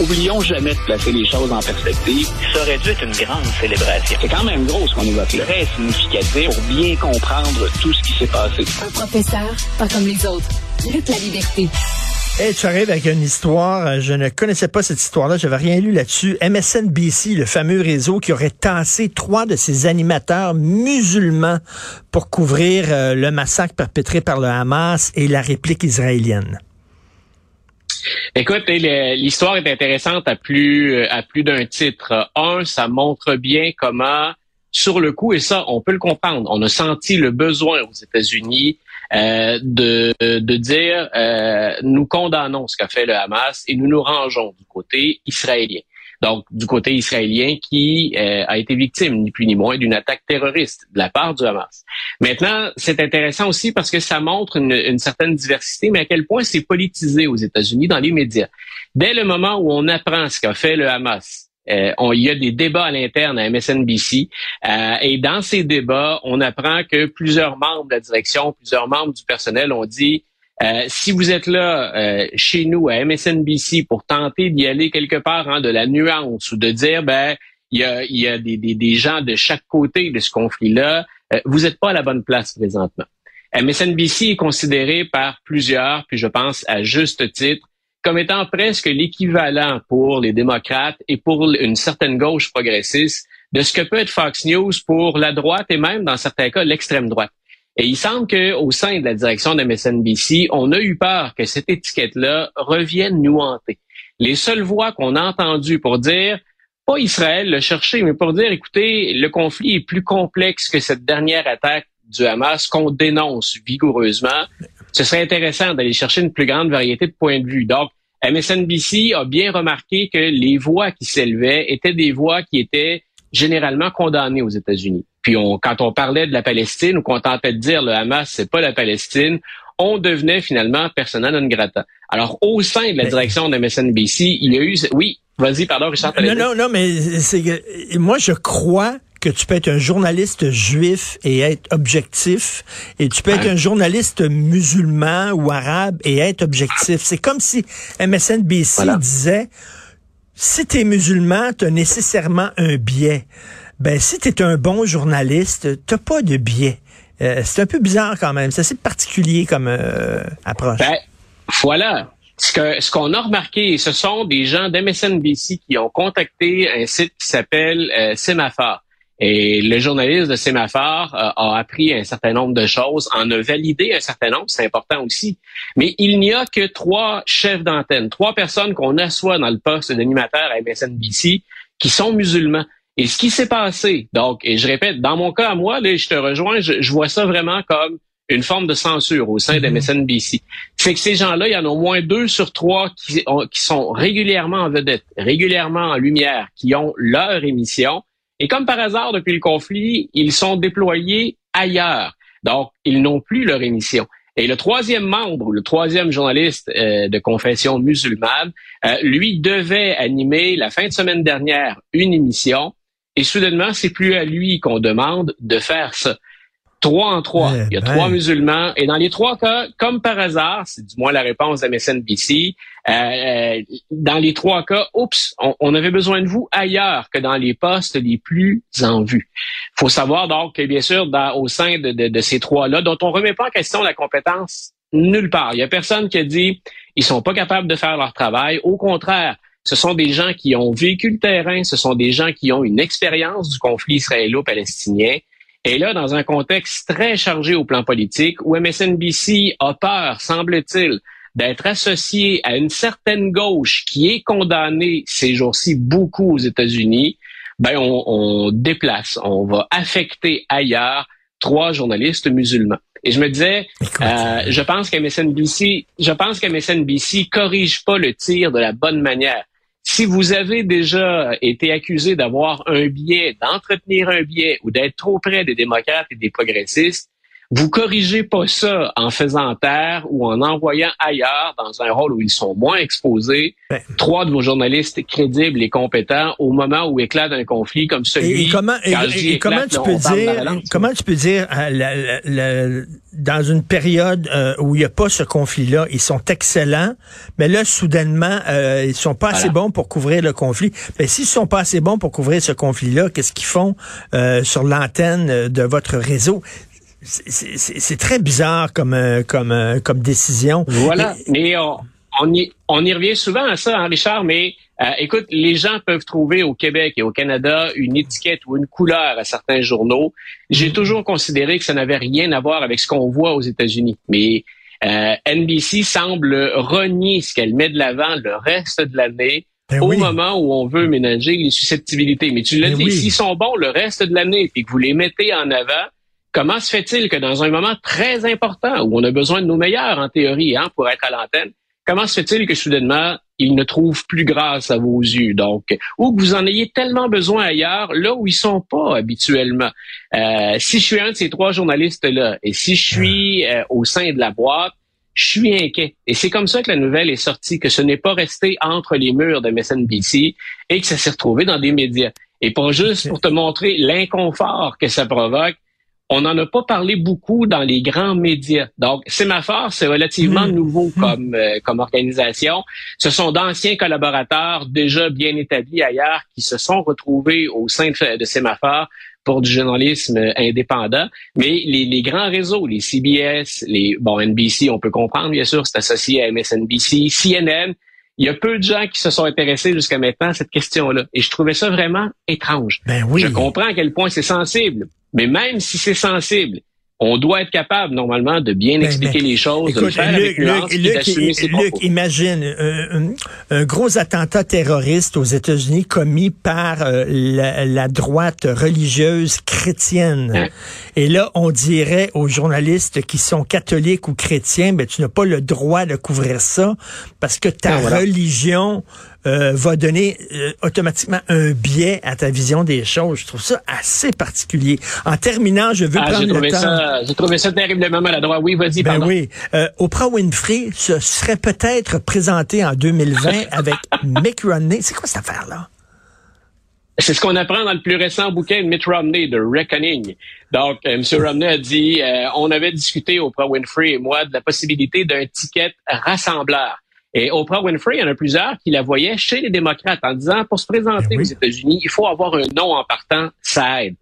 oublions jamais de placer les choses en perspective. Ça aurait dû être une grande célébration. C'est quand même gros ce qu'on évoque là. Très significatif pour bien comprendre tout ce qui s'est passé. Un professeur, pas comme les autres. Lutte la liberté. Hey, tu arrives avec une histoire, je ne connaissais pas cette histoire-là, j'avais rien lu là-dessus. MSNBC, le fameux réseau qui aurait tassé trois de ses animateurs musulmans pour couvrir euh, le massacre perpétré par le Hamas et la réplique israélienne. Écoute, l'histoire est intéressante à plus euh, à plus d'un titre. Un, ça montre bien comment, sur le coup, et ça, on peut le comprendre, on a senti le besoin aux États-Unis euh, de, de dire euh, nous condamnons ce qu'a fait le Hamas et nous nous rangeons du côté israélien donc du côté israélien qui euh, a été victime, ni plus ni moins, d'une attaque terroriste de la part du Hamas. Maintenant, c'est intéressant aussi parce que ça montre une, certaine diversité, mais à quel point c'est politisé aux États-Unis dans les médias. Dès le moment où on apprend ce qu'a fait le Hamas, euh, il y a des débats à l'interne à MSNBC euh, et dans ces débats, on apprend que plusieurs membres de la direction, plusieurs membres du personnel ont dit euh, si vous êtes là euh, chez nous à MSNBC pour tenter d'y aller quelque part hein, de la nuance ou de dire ben il y a, y a des, des, des, gens de chaque côté de ce conflit-là, euh, vous n'êtes pas à la bonne place présentement. MSNBC est considéré par plusieurs, puis je pense à juste titre, comme étant presque l'équivalent pour les démocrates et pour une certaine gauche progressiste de ce que peut être Fox News pour la droite et même, dans certains cas, l'extrême droite. Et il semble qu'au sein de la direction de MSNBC, on a eu peur que cette étiquette-là revienne nous hanter. Les seules voix qu'on a entendues pour dire, pas Israël le chercher, mais pour dire, écoutez, le conflit est plus complexe que cette dernière attaque du Hamas qu'on dénonce vigoureusement. Ce serait intéressant d'aller chercher une plus grande variété de points de vue. Donc, MSNBC a bien remarqué que les voix qui s'élevaient étaient des voix qui étaient généralement condamnées aux États-Unis. Puis on, quand on parlait de la Palestine ou qu'on tentait de dire le Hamas, c'est pas la Palestine, on devenait finalement persona non grata. Alors, au sein de la direction de MSNBC, il y a eu... Oui, vas-y, pardon, Richard. Non, non, non, mais c'est moi, je crois que tu peux être un journaliste juif et être objectif, et tu peux être un journaliste musulman ou arabe et être objectif. C'est comme si MSNBC disait, si tu es musulman, tu as nécessairement un biais. Ben, si tu un bon journaliste, t'as pas de biais. Euh, c'est un peu bizarre quand même. C'est assez particulier comme euh, approche. Ben, voilà. Ce qu'on a remarqué, ce sont des gens d'MSNBC qui ont contacté un site qui s'appelle euh, Sémaphore. Et le journaliste de Sémaphore euh, a appris un certain nombre de choses, en a validé un certain nombre, c'est important aussi. Mais il n'y a que trois chefs d'antenne, trois personnes qu'on assoit dans le poste d'animateur à MSNBC qui sont musulmans. Et ce qui s'est passé, donc, et je répète, dans mon cas à moi, là, je te rejoins, je, vois ça vraiment comme une forme de censure au sein de MSNBC. Mm-hmm. C'est que ces gens-là, il y en a au moins deux sur trois qui, qui sont régulièrement en vedette, régulièrement en lumière, qui ont leur émission. Et comme par hasard, depuis le conflit, ils sont déployés ailleurs. Donc, ils n'ont plus leur émission. Et le troisième membre, le troisième journaliste euh, de confession musulmane, euh, lui devait animer la fin de semaine dernière une émission et soudainement, c'est plus à lui qu'on demande de faire ça. Trois en trois. Eh Il y a trois musulmans. Et dans les trois cas, comme par hasard, c'est du moins la réponse de MSNBC, euh, euh, dans les trois cas, oups, on, avait besoin de vous ailleurs que dans les postes les plus en vue. faut savoir donc que, bien sûr, dans, au sein de, de, de ces trois-là, dont on remet pas en question la compétence nulle part. Il y a personne qui a dit ils sont pas capables de faire leur travail. Au contraire, ce sont des gens qui ont vécu le terrain, ce sont des gens qui ont une expérience du conflit israélo-palestinien. Et là, dans un contexte très chargé au plan politique, où MSNBC a peur, semble-t-il, d'être associé à une certaine gauche qui est condamnée ces jours-ci beaucoup aux États-Unis, ben on, on, déplace, on va affecter ailleurs trois journalistes musulmans. Et je me disais, euh, je pense qu'MSNBC, je pense qu'MSNBC corrige pas le tir de la bonne manière si vous avez déjà été accusé d'avoir un biais, d'entretenir un biais ou d'être trop près des démocrates et des progressistes, Vous corrigez pas ça en faisant taire ou en envoyant ailleurs dans un rôle où ils sont moins exposés Ben. trois de vos journalistes crédibles et compétents au moment où éclate un conflit comme celui. Et, et comment, et- comment tu là, peux dire, comment tu peux dire, dans une période euh, où il n'y a pas ce conflit-là, ils sont excellents, mais là, soudainement, euh, ils sont pas assez bons pour couvrir le conflit. Mais s'ils sont pas assez bons pour couvrir ce conflit-là, qu'est-ce qu'ils font euh, sur l'antenne euh, de votre réseau? C'est- très bizarre comme, comme, comme décision. Voilà. Mais on, on, y, on y revient souvent à ça, hein, Richard, mais euh, écoute, les gens peuvent trouver au Québec et au Canada une étiquette ou une couleur à certains journaux. J'ai toujours considéré que ça n'avait rien à voir avec ce qu'on voit aux États-Unis. Mais euh, NBC semble renier ce qu'elle met de l'avant le reste de l'année Ben au oui. moment où on veut ménager les susceptibilités. Mais tu l'as Ben dit, oui. s'ils sont bons le reste de l'année et que vous les mettez en avant, comment se fait-il que dans un moment très important où on a besoin de nos meilleurs en théorie hein, pour être à l'antenne, comment se fait-il que soudainement ils ne trouvent plus grâce à vos yeux? Donc ou que vous en ayez tellement besoin ailleurs là où ils sont pas habituellement. Euh, si je suis un de ces trois journalistes là et si je suis euh, au sein de la boîte je suis inquiet. Et c'est comme ça que la nouvelle est sortie, que ce n'est pas resté entre les murs de MSNBC et que ça s'est retrouvé dans des médias. Et pas juste pour te montrer l'inconfort que ça provoque, on n'en a pas parlé beaucoup dans les grands médias. Donc, Sémaphore, c'est relativement Mm. nouveau comme, euh, comme organisation. Ce sont d'anciens collaborateurs déjà bien établis ailleurs qui se sont retrouvés au sein de, de Sémaphore pour du journalisme indépendant. Mais les, les grands réseaux, les CBS, les bon NBC, on peut comprendre bien sûr, c'est associé à MSNBC, CNN. Il y a peu de gens qui se sont intéressés jusqu'à maintenant à cette question-là. Et je trouvais ça vraiment étrange. Ben oui. Je comprends à quel point c'est sensible, mais même si c'est sensible, on doit être capable normalement de bien Ben, expliquer ben, les choses, de le faire avec Luc, nuance, Luc, et Luc, d'assumer ses Luc, propos. imagine euh, un, un gros attentat terroriste aux États-Unis commis par euh, la, la droite religieuse chrétienne. Hein? Et là, on dirait aux journalistes qui sont catholiques ou chrétiens, ben tu n'as pas le droit de couvrir ça parce que ta Ah, voilà. religion euh, va donner euh, automatiquement un biais à ta vision des choses. Je trouve ça assez particulier. En terminant, je veux Ah, prendre le temps. ça, j'ai trouvé ça terriblement maladroit. Oui, vas-y, Ben pardon. oui. Euh, Oprah Winfrey se serait peut-être présentée en 2020 avec Mick Romney. C'est quoi cette affaire-là? C'est ce qu'on apprend dans le plus récent bouquin de Mitt Romney, The Reckoning. Donc, euh, M. Romney a dit, euh, on avait discuté, Oprah Winfrey et moi, de la possibilité d'un ticket rassembleur. Et Oprah Winfrey, il y en a plusieurs qui la voyaient chez les démocrates en disant, pour se présenter Ben oui. aux États-Unis, il faut avoir un nom en partant, ça aide.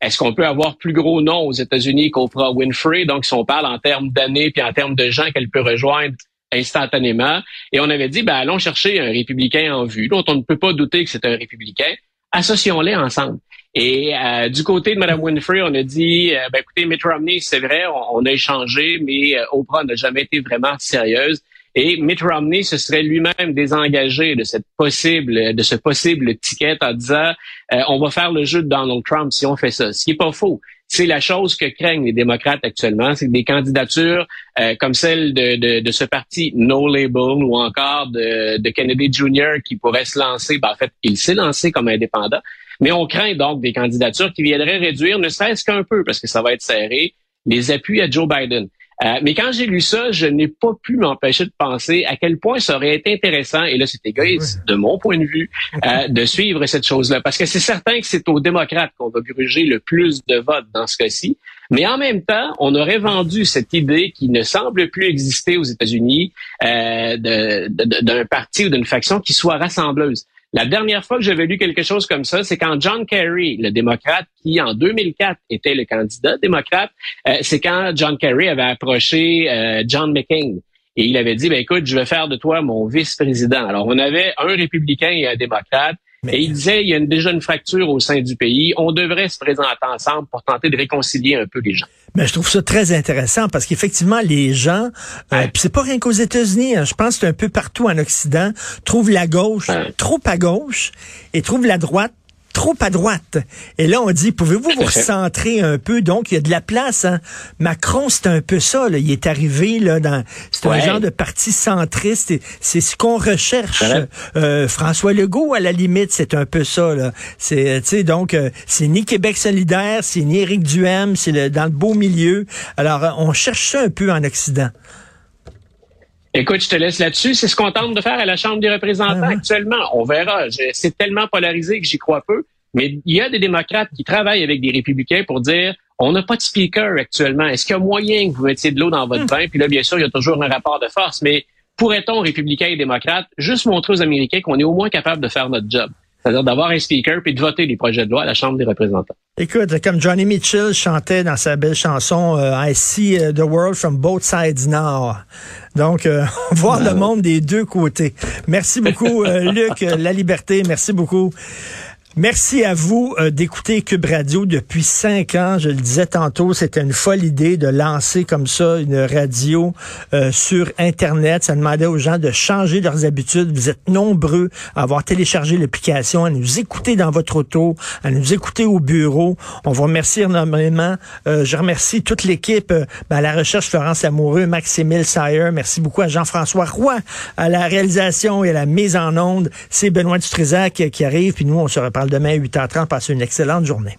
Est-ce qu'on peut avoir plus gros nom aux États-Unis qu'Oprah Winfrey? Donc, si on parle en termes d'années puis en termes de gens qu'elle peut rejoindre instantanément. Et on avait dit, ben, allons chercher un républicain en vue, dont on ne peut pas douter que c'est un républicain. Associons-les ensemble. Et euh, du côté de Mme Winfrey, on a dit, euh, ben, écoutez, Mitt Romney, c'est vrai, on, on a échangé, mais euh, Oprah n'a jamais été vraiment sérieuse. Et Mitt Romney se serait lui-même désengagé de cette possible, de ce possible ticket en disant, euh, on va faire le jeu de Donald Trump si on fait ça. Ce qui est pas faux. C'est la chose que craignent les démocrates actuellement, c'est que des candidatures euh, comme celle de, de, de ce parti No Label ou encore de, de Kennedy Jr. qui pourrait se lancer, ben, en fait, il s'est lancé comme indépendant, mais on craint donc des candidatures qui viendraient réduire, ne serait-ce qu'un peu, parce que ça va être serré, les appuis à Joe Biden. Euh, mais quand j'ai lu ça, je n'ai pas pu m'empêcher de penser à quel point ça aurait été intéressant, et là c'est égoïste de mon point de vue, euh, de suivre cette chose-là. Parce que c'est certain que c'est aux démocrates qu'on va gruger le plus de votes dans ce cas-ci. Mais en même temps, on aurait vendu cette idée qui ne semble plus exister aux États-Unis euh, d'un parti ou d'une faction qui soit rassembleuse. La dernière fois que j'avais lu quelque chose comme ça, c'est quand John Kerry, le démocrate qui en 2004 était le candidat démocrate, euh, c'est quand John Kerry avait approché euh, John McCain et il avait dit, ben écoute, je vais faire de toi mon vice-président. Alors on avait un républicain et un démocrate. Mais- Et il disait, il y a une- déjà une fracture au sein du pays. On devrait se présenter ensemble pour tenter de réconcilier un peu les gens. Mais je trouve ça très intéressant parce qu'effectivement, les gens, euh, puis c'est pas rien qu'aux États-Unis, hein, je pense que c'est un peu partout en Occident, trouvent la gauche Ouais. trop à gauche et trouvent la droite trop à droite. Et là, on dit, pouvez-vous vous recentrer un peu? Donc, il y a de la place. Hein? Macron, c'est un peu ça. Là. Il est arrivé là dans... C'est un genre de parti centriste. C'est ce qu'on recherche. Euh, François Legault, à la limite, c'est un peu ça. C'est, donc, euh, c'est ni Québec solidaire, c'est ni Éric Duhem, c'est dans le beau milieu. Alors, euh, on cherche ça un peu en Occident. Écoute, je te laisse là-dessus. C'est ce qu'on tente de faire à la Chambre des représentants ah actuellement. On verra. C'est tellement polarisé que j'y crois peu. Mais il y a des démocrates qui travaillent avec des républicains pour dire on n'a pas de speaker actuellement. Est-ce qu'il y a moyen que vous mettiez de l'eau dans votre vin? Puis là, bien sûr, il y a toujours un rapport de force. Mais pourrait-on, républicains et démocrates, juste montrer aux Américains qu'on est au moins capable de faire notre job? C'est-à-dire d'avoir un speaker puis de voter les projets de loi à la Chambre des représentants. Écoute, comme Johnny Mitchell chantait dans sa belle chanson euh, I see uh, the world from both sides now. Donc, euh, voir le monde des deux côtés. Merci beaucoup, euh, Luc, La Liberté. Merci beaucoup. Merci à vous euh, d'écouter Cube Radio depuis cinq ans. Je le disais tantôt, c'était une folle idée de lancer comme ça une radio euh, sur Internet. Ça demandait aux gens de changer leurs habitudes. Vous êtes nombreux à avoir téléchargé l'application, à nous écouter dans votre auto, à nous écouter au bureau. On vous remercie énormément. Euh, je remercie toute l'équipe ben, à la recherche Florence Amoureux, Maximile Sayer. Merci beaucoup à Jean-François Roy à la réalisation et à la mise en onde. C'est Benoît Dutrisac qui arrive, puis nous, on se reparle demain à 8h30. Passez une excellente journée.